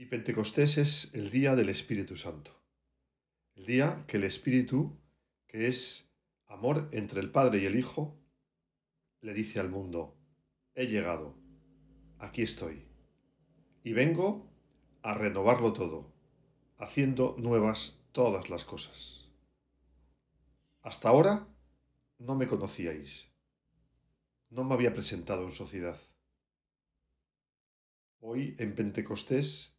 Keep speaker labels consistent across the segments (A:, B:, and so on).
A: Y Pentecostés es el día del Espíritu Santo. El día que el Espíritu, que es amor entre el Padre y el Hijo, le dice al mundo, he llegado, aquí estoy, y vengo a renovarlo todo, haciendo nuevas todas las cosas. Hasta ahora no me conocíais, no me había presentado en sociedad. Hoy en Pentecostés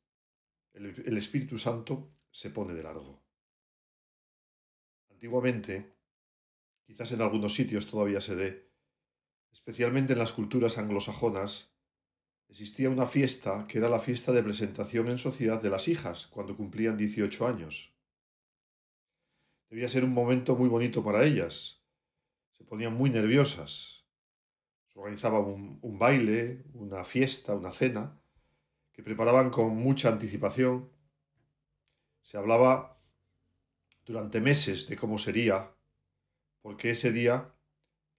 A: el, Espíritu Santo se pone de largo. Antiguamente, quizás en algunos sitios todavía se dé, especialmente en las culturas anglosajonas, existía una fiesta que era la fiesta de presentación en sociedad de las hijas cuando cumplían 18 años. Debía ser un momento muy bonito para ellas. Se ponían muy nerviosas. Se organizaba un baile, una fiesta, una cena, que preparaban con mucha anticipación. Se hablaba durante meses de cómo sería, porque ese día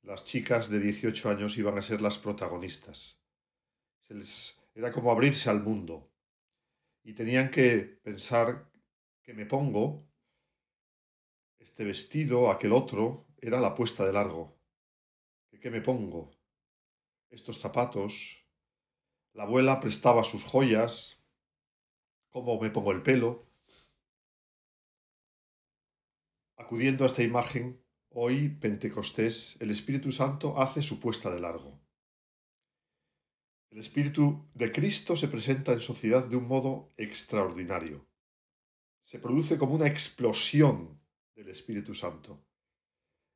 A: las chicas de 18 años iban a ser las protagonistas. era como abrirse al mundo. Y tenían que pensar que me pongo este vestido, aquel otro, era la puesta de largo. ¿Qué me pongo? Estos zapatos, la abuela prestaba sus joyas, cómo me pongo el pelo. Acudiendo a esta imagen, hoy, Pentecostés, el Espíritu Santo hace su puesta de largo. El Espíritu de Cristo se presenta en sociedad de un modo extraordinario. Se produce como una explosión del Espíritu Santo.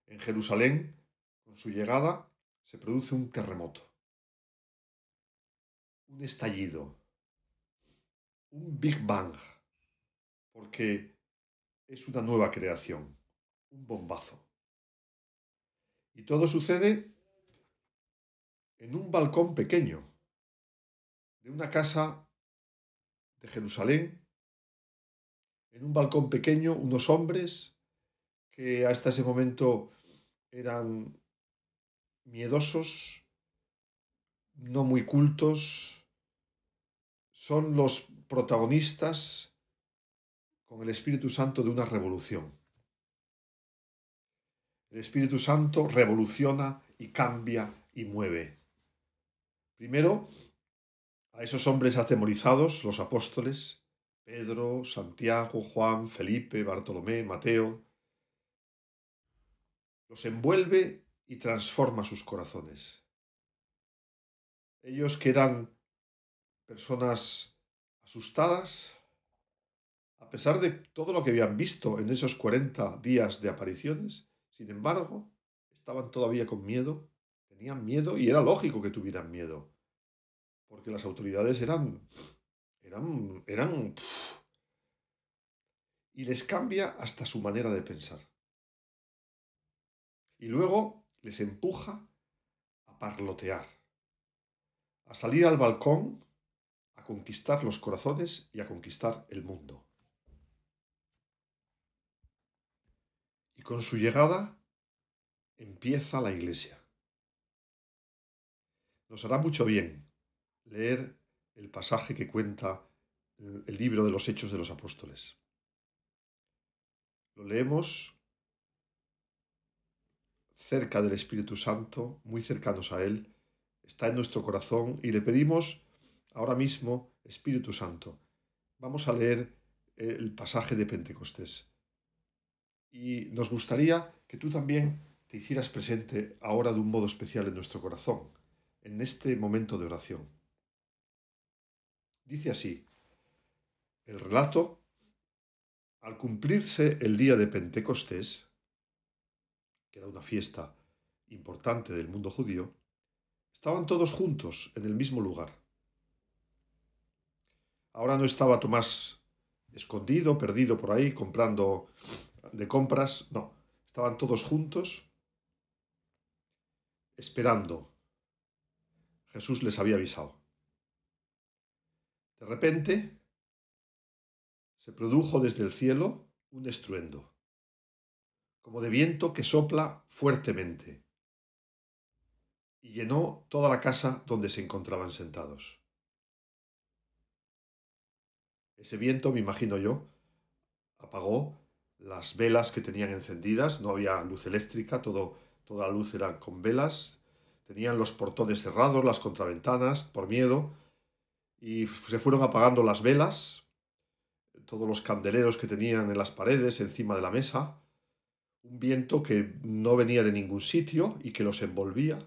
A: En Jerusalén, con su llegada, se produce un terremoto un estallido, un Big Bang, porque es una nueva creación, un bombazo. Y todo sucede en un balcón pequeño de una casa de Jerusalén, en un balcón pequeño, unos hombres que hasta ese momento eran miedosos, no muy cultos, son los protagonistas con el Espíritu Santo de una revolución. El Espíritu Santo revoluciona y cambia y mueve. Primero, a esos hombres atemorizados, los apóstoles, Pedro, Santiago, Juan, Felipe, Bartolomé, Mateo, los envuelve y transforma sus corazones. Ellos que personas asustadas, a pesar de todo lo que habían visto en esos 40 días de apariciones, sin embargo, estaban todavía con miedo, tenían miedo y era lógico que tuvieran miedo, porque las autoridades eran, eran, eran, y les cambia hasta su manera de pensar. Y luego les empuja a parlotear, a salir al balcón conquistar los corazones y a conquistar el mundo. Y con su llegada empieza la iglesia. Nos hará mucho bien leer el pasaje que cuenta el libro de los Hechos de los Apóstoles. Lo leemos cerca del Espíritu Santo, muy cercanos a Él, está en nuestro corazón y le pedimos ahora mismo, Espíritu Santo. Vamos a leer eh, el pasaje de Pentecostés. Y nos gustaría que tú también te hicieras presente ahora de un modo especial en nuestro corazón, en este momento de oración. Dice así, el relato, al cumplirse el día de Pentecostés, que era una fiesta importante del mundo judío, estaban todos juntos en el mismo lugar. Ahora no estaba Tomás escondido, perdido por ahí, comprando de compras, no, estaban todos juntos esperando. Jesús les había avisado. De repente se produjo desde el cielo un estruendo, como de viento que sopla fuertemente, y llenó toda la casa donde se encontraban sentados. Ese viento, me imagino yo, apagó las velas que tenían encendidas, no había luz eléctrica, todo, toda la luz era con velas, tenían los portones cerrados, las contraventanas, por miedo, y se fueron apagando las velas, todos los candeleros que tenían en las paredes, encima de la mesa, un viento que no venía de ningún sitio y que los envolvía.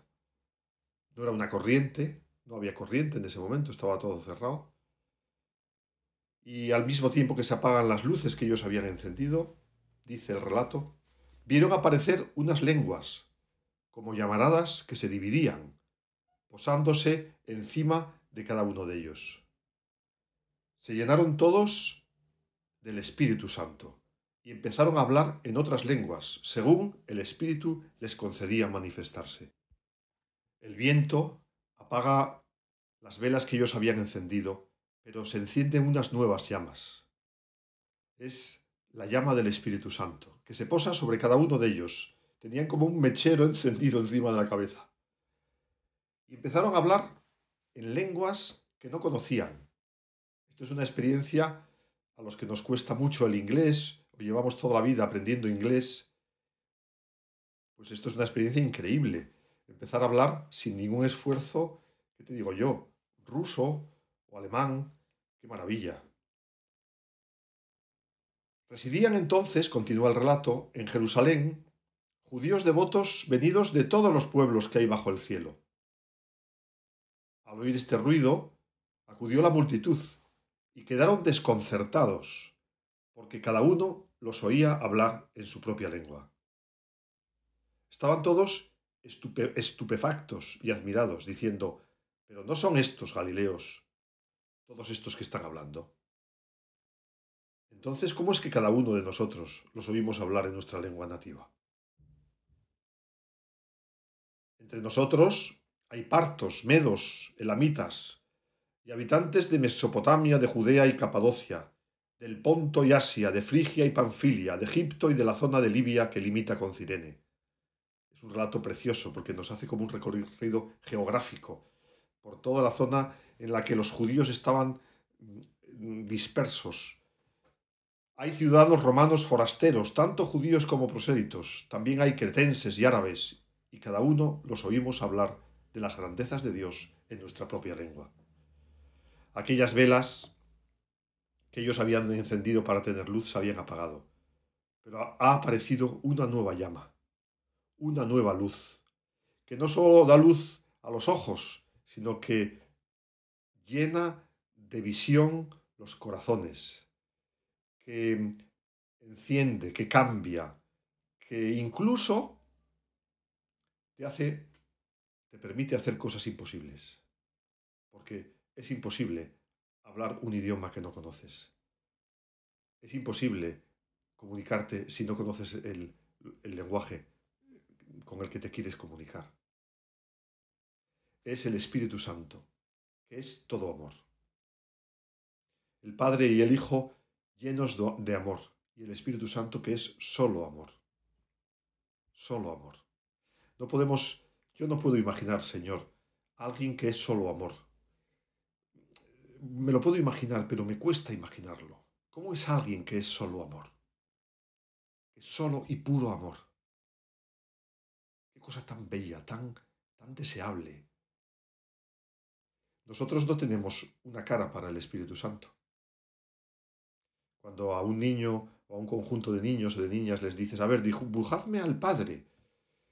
A: No era una corriente, no había corriente en ese momento, estaba todo cerrado. Y al mismo tiempo que se apagan las luces que ellos habían encendido, dice el relato, vieron aparecer unas lenguas, como llamaradas que se dividían, posándose encima de cada uno de ellos. Se llenaron todos del Espíritu Santo y empezaron a hablar en otras lenguas, según el Espíritu les concedía manifestarse. El viento apaga las velas que ellos habían encendido, pero se encienden unas nuevas llamas. Es la llama del Espíritu Santo, que se posa sobre cada uno de ellos. Tenían como un mechero encendido encima de la cabeza. Y empezaron a hablar en lenguas que no conocían. Esto es una experiencia a los que nos cuesta mucho el inglés o llevamos toda la vida aprendiendo inglés. Pues esto es una experiencia increíble. Empezar a hablar sin ningún esfuerzo, ¿qué te digo yo? Ruso o alemán. ¡Qué maravilla! Residían entonces, continúa el relato, en Jerusalén judíos devotos venidos de todos los pueblos que hay bajo el cielo. Al oír este ruido, acudió la multitud y quedaron desconcertados, porque cada uno los oía hablar en su propia lengua. Estaban todos estupefactos y admirados, diciendo, pero no son estos Galileos, todos estos que están hablando. Entonces, ¿cómo es que cada uno de nosotros los oímos hablar en nuestra lengua nativa? Entre nosotros hay partos, medos, elamitas y habitantes de Mesopotamia, de Judea y Capadocia, del Ponto y Asia, de Frigia y Panfilia, de Egipto y de la zona de Libia que limita con Cirene. Es un relato precioso porque nos hace como un recorrido geográfico por toda la zona en la que los judíos estaban mm, dispersos. Hay ciudadanos romanos forasteros, tanto judíos como prosélitos. También hay cretenses y árabes, y cada uno los oímos hablar de las grandezas de Dios en nuestra propia lengua. Aquellas velas que ellos habían encendido para tener luz se habían apagado, pero ha aparecido una nueva llama, una nueva luz, que no solo da luz a los ojos, sino que llena de visión los corazones, que enciende, que cambia, que incluso te hace te permite hacer cosas imposibles. Porque es imposible hablar un idioma que no conoces. Es imposible comunicarte si no conoces el, el lenguaje con el que te quieres comunicar. Es el Espíritu Santo, que es todo amor. El Padre y el Hijo llenos de amor, y el Espíritu Santo que es solo amor. Solo amor. No podemos yo no puedo imaginar, Señor, alguien que es solo amor. Me lo puedo imaginar, pero me cuesta imaginarlo. ¿Cómo es alguien que es solo amor? Es solo y puro amor. Qué cosa tan bella, tan, tan deseable. Nosotros no tenemos una cara para el Espíritu Santo. Cuando a un niño o a un conjunto de niños o de niñas les dices, a ver, dibujadme al Padre,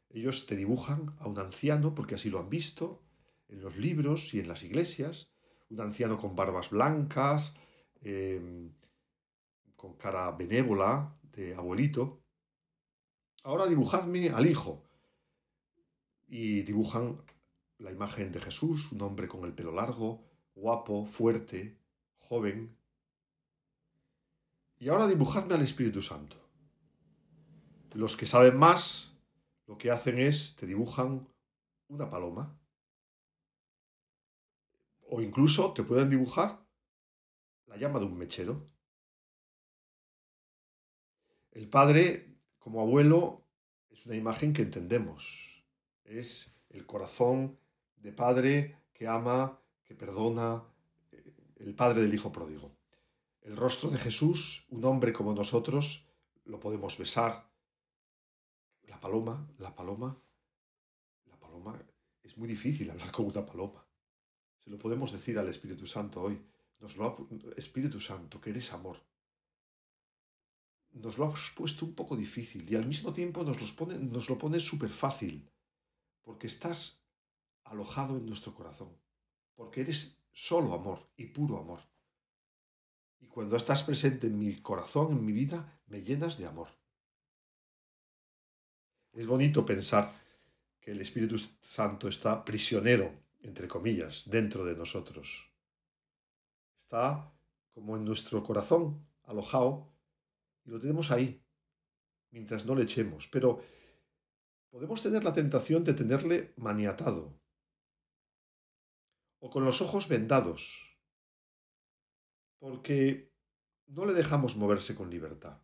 A: ellos te dibujan a un anciano, porque así lo han visto, en los libros y en las iglesias, un anciano con barbas blancas, em, con cara benévola, de abuelito. Ahora dibujadme al hijo. Y dibujan la imagen de Jesús, un hombre con el pelo largo, guapo, fuerte, joven. Y ahora dibujadme al Espíritu Santo. Los que saben más, lo que hacen es, te dibujan una paloma. O incluso te pueden dibujar la llama de un mechero. El padre, como abuelo, es una imagen que entendemos. Es el corazón de padre que ama, que perdona, eh, el padre del hijo pródigo. El rostro de Jesús, un hombre como nosotros, lo podemos besar. La paloma, la paloma, la paloma, es muy difícil hablar con una paloma. Se lo podemos decir al Espíritu Santo hoy. Nos lo Espíritu Santo, que eres amor nos lo has puesto un poco difícil y al mismo tiempo nos, los pone, nos lo pones súper fácil, porque estás alojado en nuestro corazón, porque eres solo amor y puro amor. Y cuando estás presente en mi corazón, en mi vida, me llenas de amor. Es bonito pensar que el Espíritu Santo está prisionero, entre comillas, dentro de nosotros. Está como en nuestro corazón, alojado y lo tenemos ahí, mientras no le echemos. Pero podemos tener la tentación de tenerle maniatado o con los ojos vendados, porque no le dejamos moverse con libertad.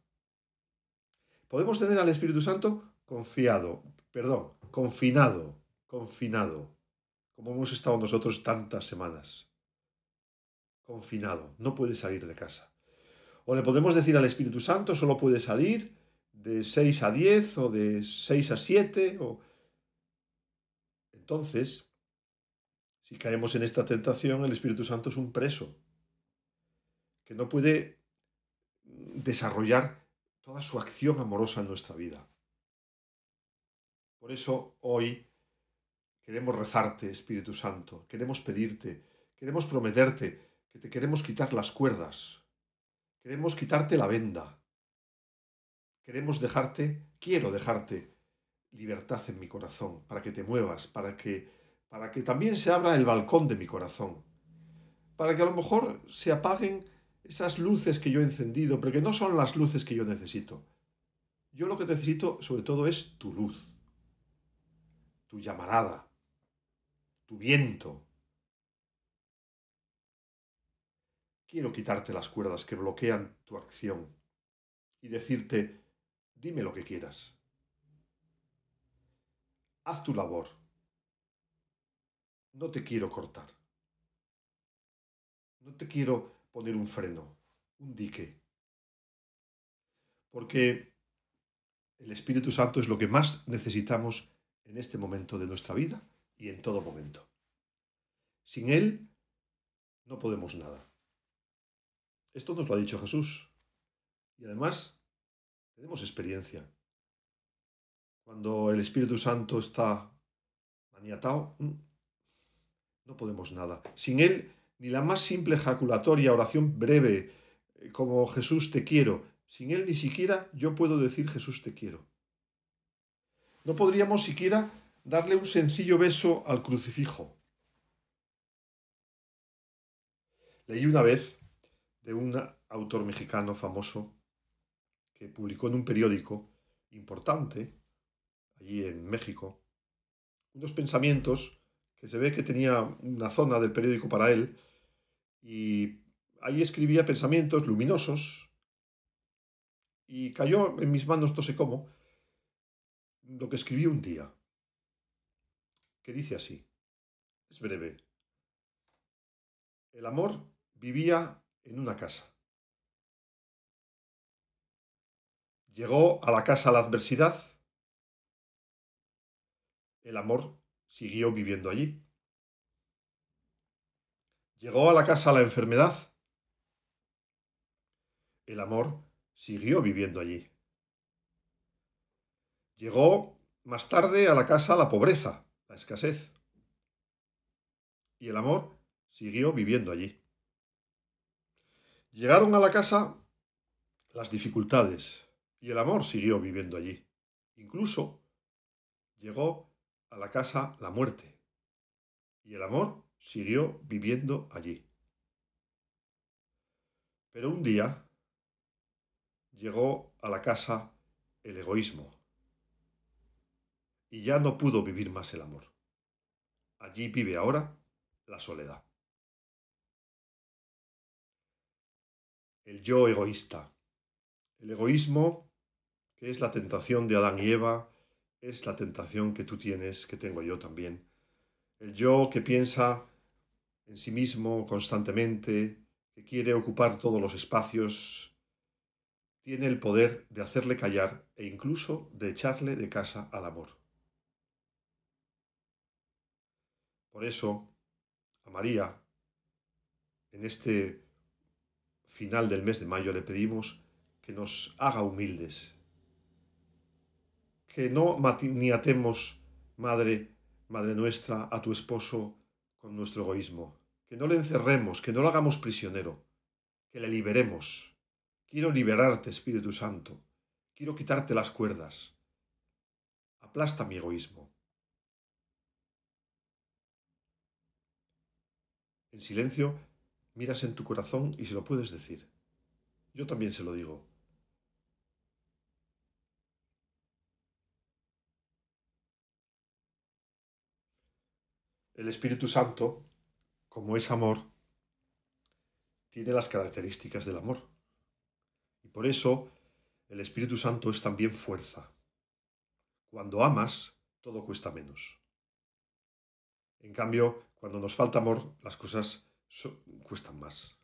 A: Podemos tener al Espíritu Santo confiado, perdón, confinado, confinado, como hemos estado nosotros tantas semanas. Confinado, no puede salir de casa. O le podemos decir al Espíritu Santo, solo puede salir de 6 a 10 o de 6 a 7. O... Entonces, si caemos en esta tentación, el Espíritu Santo es un preso que no puede desarrollar toda su acción amorosa en nuestra vida. Por eso hoy queremos rezarte, Espíritu Santo, queremos pedirte, queremos prometerte que te queremos quitar las cuerdas, Queremos quitarte la venda. Queremos dejarte, quiero dejarte libertad en mi corazón, para que te muevas, para que, para que también se abra el balcón de mi corazón, para que a lo mejor se apaguen esas luces que yo he encendido, pero que no son las luces que yo necesito. Yo lo que necesito sobre todo es tu luz, tu llamarada, tu viento, Quiero quitarte las cuerdas que bloquean tu acción y decirte, dime lo que quieras. Haz tu labor. No te quiero cortar. No te quiero poner un freno, un dique. Porque el Espíritu Santo es lo que más necesitamos en este momento de nuestra vida y en todo momento. Sin Él no podemos nada. Esto nos lo ha dicho Jesús. Y además tenemos experiencia. Cuando el Espíritu Santo está maniatado, mm, no podemos nada. Sin Él, ni la más simple ejaculatoria, oración breve, eh, como Jesús te quiero, sin Él ni siquiera yo puedo decir Jesús te quiero. No podríamos siquiera darle un sencillo beso al crucifijo. Leí una vez de un autor mexicano famoso que publicó en un periódico importante allí en México unos pensamientos que se ve que tenía una zona del periódico para él y ahí escribía pensamientos luminosos y cayó en mis manos no sé cómo lo que escribí un día que dice así es breve el amor vivía en una casa. Llegó a la casa la adversidad. El amor siguió viviendo allí. Llegó a la casa la enfermedad. El amor siguió viviendo allí. Llegó más tarde a la casa la pobreza, la escasez. Y el amor siguió viviendo allí. Llegaron a la casa las dificultades y el amor siguió viviendo allí. Incluso llegó a la casa la muerte y el amor siguió viviendo allí. Pero un día llegó a la casa el egoísmo y ya no pudo vivir más el amor. Allí vive ahora la soledad. El yo egoísta. El egoísmo, que es la tentación de Adán y Eva, es la tentación que tú tienes, que tengo yo también. El yo que piensa en sí mismo constantemente, que quiere ocupar todos los espacios, tiene el poder de hacerle callar e incluso de echarle de casa al amor. Por eso, a María, en este final del mes de mayo, le pedimos que nos haga humildes, que no atemos, Madre, Madre nuestra, a tu esposo con nuestro egoísmo, que no le encerremos, que no lo hagamos prisionero, que le liberemos. Quiero liberarte, Espíritu Santo, quiero quitarte las cuerdas. Aplasta mi egoísmo. En silencio, miras en tu corazón y se lo puedes decir. Yo también se lo digo. El Espíritu Santo, como es amor, tiene las características del amor. Y por eso el Espíritu Santo es también fuerza. Cuando amas, todo cuesta menos. En cambio, cuando nos falta amor, las cosas cuestan más.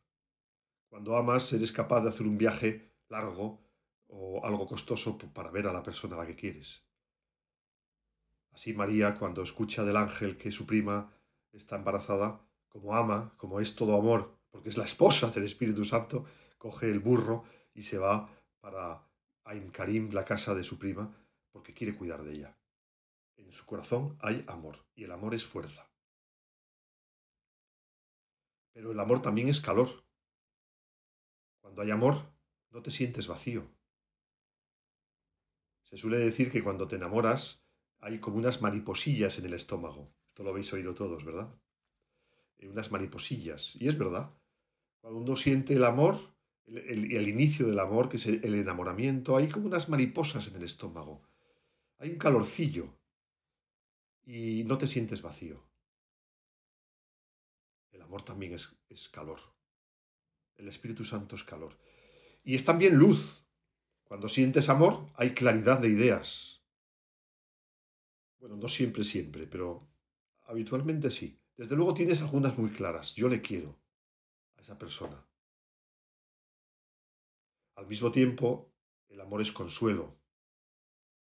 A: Cuando amas, eres capaz de hacer un viaje largo o algo costoso para ver a la persona a la que quieres. Así María, cuando escucha del ángel que su prima está embarazada, como ama, como es todo amor, porque es la esposa del Espíritu Santo, coge el burro y se va para Aim Karim, la casa de su prima, porque quiere cuidar de ella. En su corazón hay amor, y el amor es fuerza. Pero el amor también es calor. Cuando hay amor, no te sientes vacío. Se suele decir que cuando te enamoras, hay como unas mariposillas en el estómago. Esto lo habéis oído todos, ¿verdad? Eh, unas mariposillas. Y es verdad. Cuando uno siente el amor, el, el, inicio del amor, que es el, enamoramiento, hay como unas mariposas en el estómago. Hay un calorcillo. Y no te sientes vacío. El amor también es, es calor. El Espíritu Santo es calor. Y es también luz. Cuando sientes amor, hay claridad de ideas bueno, no siempre, siempre, pero habitualmente sí. Desde luego tienes algunas muy claras. Yo le quiero a esa persona. Al mismo tiempo, el amor es consuelo.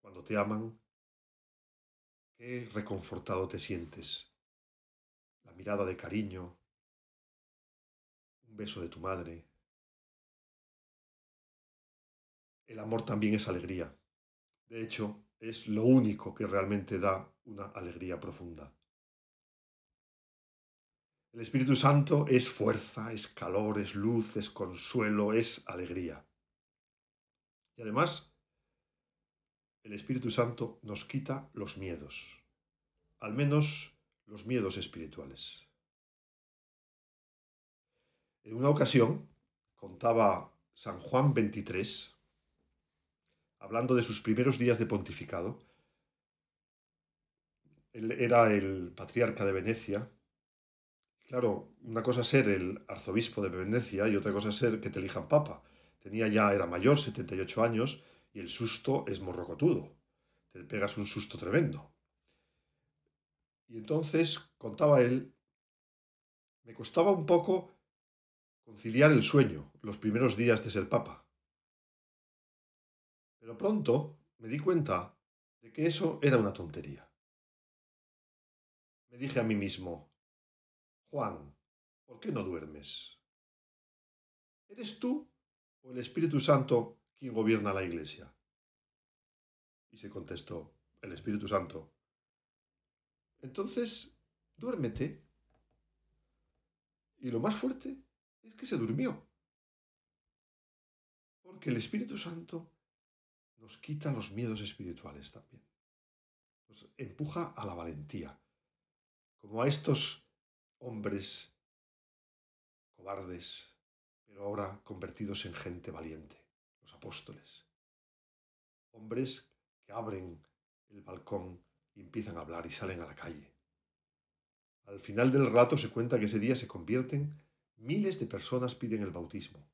A: Cuando te aman, qué reconfortado te sientes. La mirada de cariño, un beso de tu madre. El amor también es alegría. De hecho, es lo único que realmente da una alegría profunda. El Espíritu Santo es fuerza, es calor, es luz, es consuelo, es alegría. Y además, el Espíritu Santo nos quita los miedos, al menos los miedos espirituales. En una ocasión, contaba San Juan 23, hablando de sus primeros días de pontificado. Él era el patriarca de Venecia. Claro, una cosa es ser el arzobispo de Venecia y otra cosa es ser que te elijan papa. Tenía ya, era mayor, 78 años, y el susto es morrocotudo. Te pegas un susto tremendo. Y entonces, contaba él, me costaba un poco conciliar el sueño los primeros días de ser papa. Pero pronto me di cuenta de que eso era una tontería. Me dije a mí mismo, Juan, ¿por qué no duermes? ¿Eres tú o el Espíritu Santo quien gobierna la iglesia? Y se contestó, el Espíritu Santo. Entonces, duérmete. Y lo más fuerte es que se durmió. Porque el Espíritu Santo nos quita los miedos espirituales también. Nos empuja a la valentía, como a estos hombres cobardes, pero ahora convertidos en gente valiente, los apóstoles. Hombres que abren el balcón y empiezan a hablar y salen a la calle. Al final del rato se cuenta que ese día se convierten, miles de personas piden el bautismo.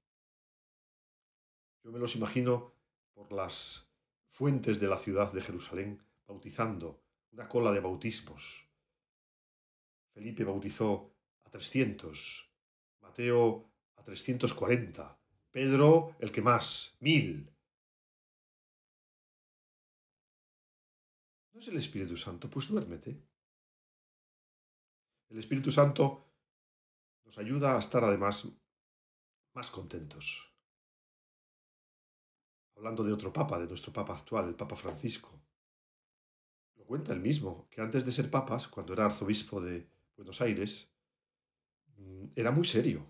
A: Yo me los imagino por las fuentes de la ciudad de Jerusalén bautizando, una cola de bautismos. Felipe bautizó a 300, Mateo a 340, Pedro el que más, mil. ¿No es el Espíritu Santo? Pues duérmete. El Espíritu Santo nos ayuda a estar además más contentos. Hablando de otro papa, de nuestro papa actual, el Papa Francisco. Lo cuenta él mismo, que antes de ser papas, cuando era arzobispo de Buenos Aires, mm, era muy serio.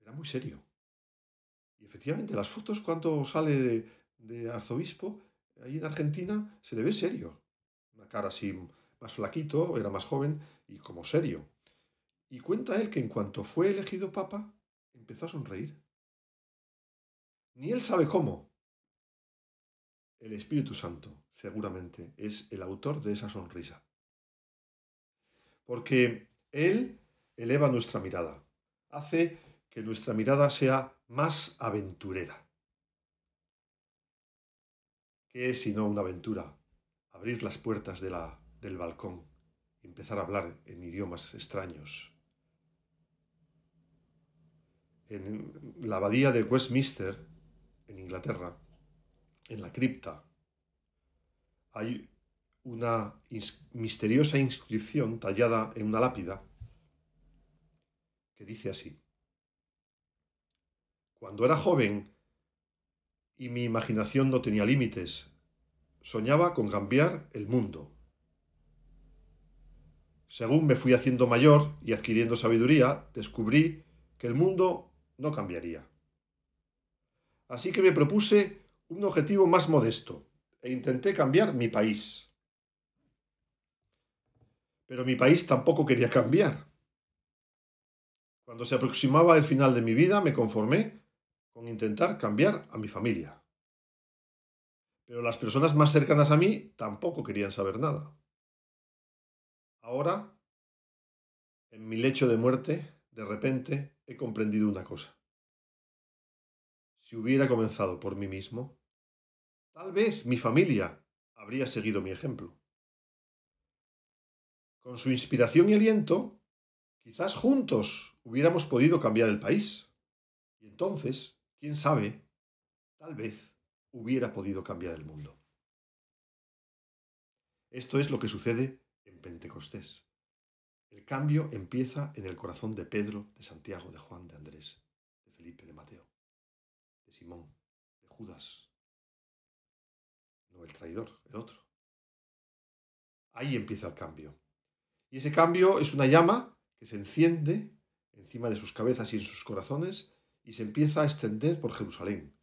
A: Era muy serio. Y efectivamente, las fotos cuando sale de, arzobispo, ahí en Argentina, se le ve serio. Una cara así más flaquito, era más joven y como serio. Y cuenta él que en cuanto fue elegido papa, empezó a sonreír. Ni él sabe cómo. El Espíritu Santo, seguramente, es el autor de esa sonrisa. Porque Él eleva nuestra mirada, hace que nuestra mirada sea más aventurera. ¿Qué es sino una aventura? Abrir las puertas del balcón empezar a hablar en idiomas extraños. En la abadía de Westminster, en Inglaterra, en la cripta, hay una misteriosa inscripción tallada en una lápida que dice así. Cuando era joven y mi imaginación no tenía límites, soñaba con cambiar el mundo según me fui haciendo mayor y adquiriendo sabiduría, descubrí que el mundo no cambiaría. Así que me propuse un objetivo más modesto e intenté cambiar mi país. Pero mi país tampoco quería cambiar. Cuando se aproximaba el final de mi vida me conformé con intentar cambiar a mi familia. Pero las personas más cercanas a mí tampoco querían saber nada. Ahora, en mi lecho de muerte, de repente he comprendido una cosa. Si hubiera comenzado por mí mismo, tal vez mi familia habría seguido mi ejemplo. Con su inspiración y aliento, quizás juntos hubiéramos podido cambiar el país. Y entonces, quién sabe, tal vez hubiera podido cambiar el mundo. Esto es lo que sucede Pentecostés. El cambio empieza en el corazón de Pedro, de Santiago, de Juan, de Andrés, de Felipe, de Mateo, de Simón, de Judas. No el traidor, el otro. Ahí empieza el cambio. Y ese cambio es una llama que se enciende encima de sus cabezas y en sus corazones y se empieza a extender por Jerusalén.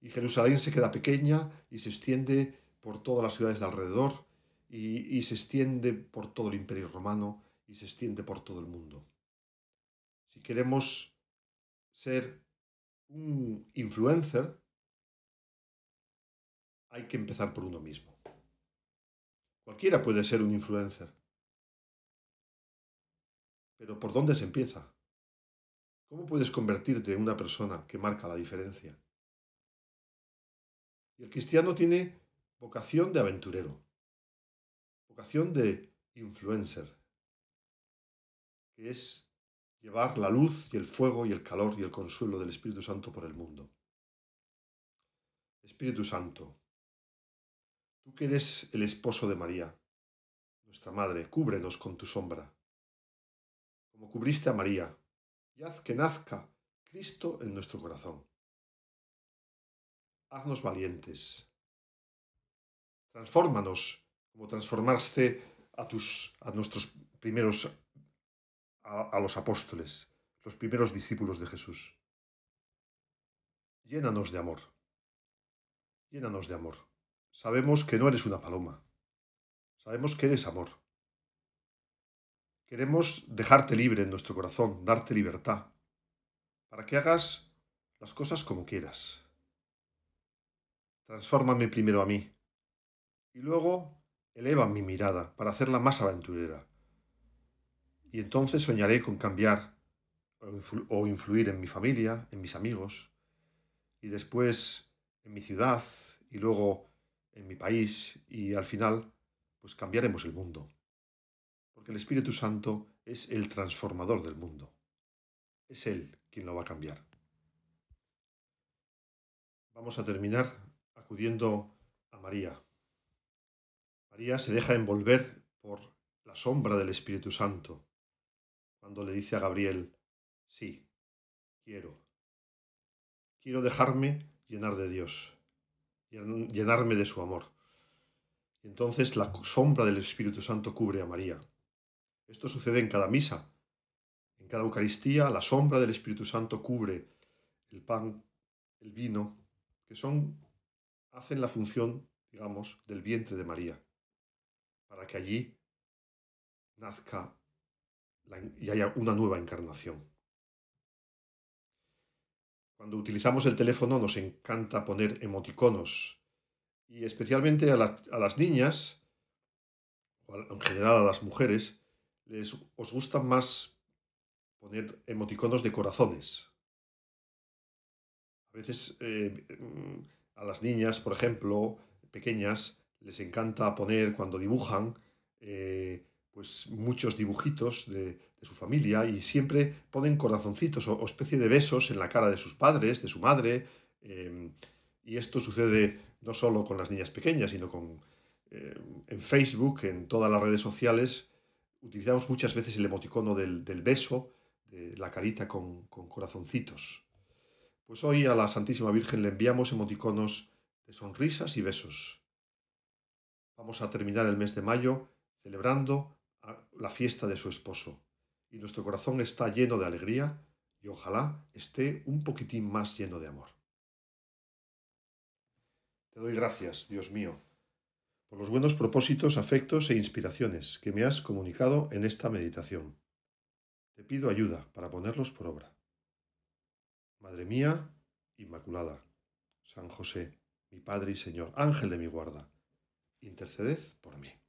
A: Y Jerusalén se queda pequeña y se extiende por todas las ciudades de alrededor y, se extiende por todo el imperio romano y se extiende por todo el mundo. Si queremos ser un influencer, hay que empezar por uno mismo. Cualquiera puede ser un influencer. Pero ¿por dónde se empieza? ¿Cómo puedes convertirte en una persona que marca la diferencia? Y el cristiano tiene vocación de aventurero vocación de influencer, que es llevar la luz y el fuego y el calor y el consuelo del Espíritu Santo por el mundo. Espíritu Santo, tú que eres el esposo de María, nuestra Madre, cúbrenos con tu sombra, como cubriste a María, y haz que nazca Cristo en nuestro corazón. Haznos valientes. Transfórmanos como transformaste a, tus, a nuestros primeros, a, los apóstoles, los primeros discípulos de Jesús. Llénanos de amor. Llénanos de amor. Sabemos que no eres una paloma. Sabemos que eres amor. Queremos dejarte libre en nuestro corazón, darte libertad. para que hagas las cosas como quieras. Transfórmame primero a mí y luego eleva mi mirada para hacerla más aventurera. Y entonces soñaré con cambiar o influir en mi familia, en mis amigos, y después en mi ciudad, y luego en mi país, y al final, pues cambiaremos el mundo. Porque el Espíritu Santo es el transformador del mundo. Es Él quien lo va a cambiar. Vamos a terminar acudiendo a María. María se deja envolver por la sombra del Espíritu Santo cuando le dice a Gabriel, sí, quiero, quiero dejarme llenar de Dios, llenarme de su amor. Y entonces la sombra del Espíritu Santo cubre a María. Esto sucede en cada misa. En cada Eucaristía la sombra del Espíritu Santo cubre el pan, el vino, que son hacen la función, digamos, del vientre de María para que allí nazca y haya una nueva encarnación. Cuando utilizamos el teléfono nos encanta poner emoticonos y especialmente a, las niñas, o en general a las mujeres, les, os gustan más poner emoticonos de corazones. A veces eh, a las niñas, por ejemplo, pequeñas, les encanta poner cuando dibujan eh, pues muchos dibujitos de, su familia y siempre ponen corazoncitos o, especie de besos en la cara de sus padres, de su madre. Em, y esto sucede no solo con las niñas pequeñas, sino con, em, en Facebook, en todas las redes sociales. Utilizamos muchas veces el emoticono del, beso, de la carita con corazoncitos. Pues hoy a la Santísima Virgen le enviamos emoticonos de sonrisas y besos Vamos a terminar el mes de mayo celebrando la fiesta de su esposo. Y nuestro corazón está lleno de alegría y ojalá esté un poquitín más lleno de amor. Te doy gracias, Dios mío, por los buenos propósitos, afectos e inspiraciones que me has comunicado en esta meditación. Te pido ayuda para ponerlos por obra. Madre mía, Inmaculada, San José, mi Padre y Señor, Ángel de mi guarda, interceded por mí.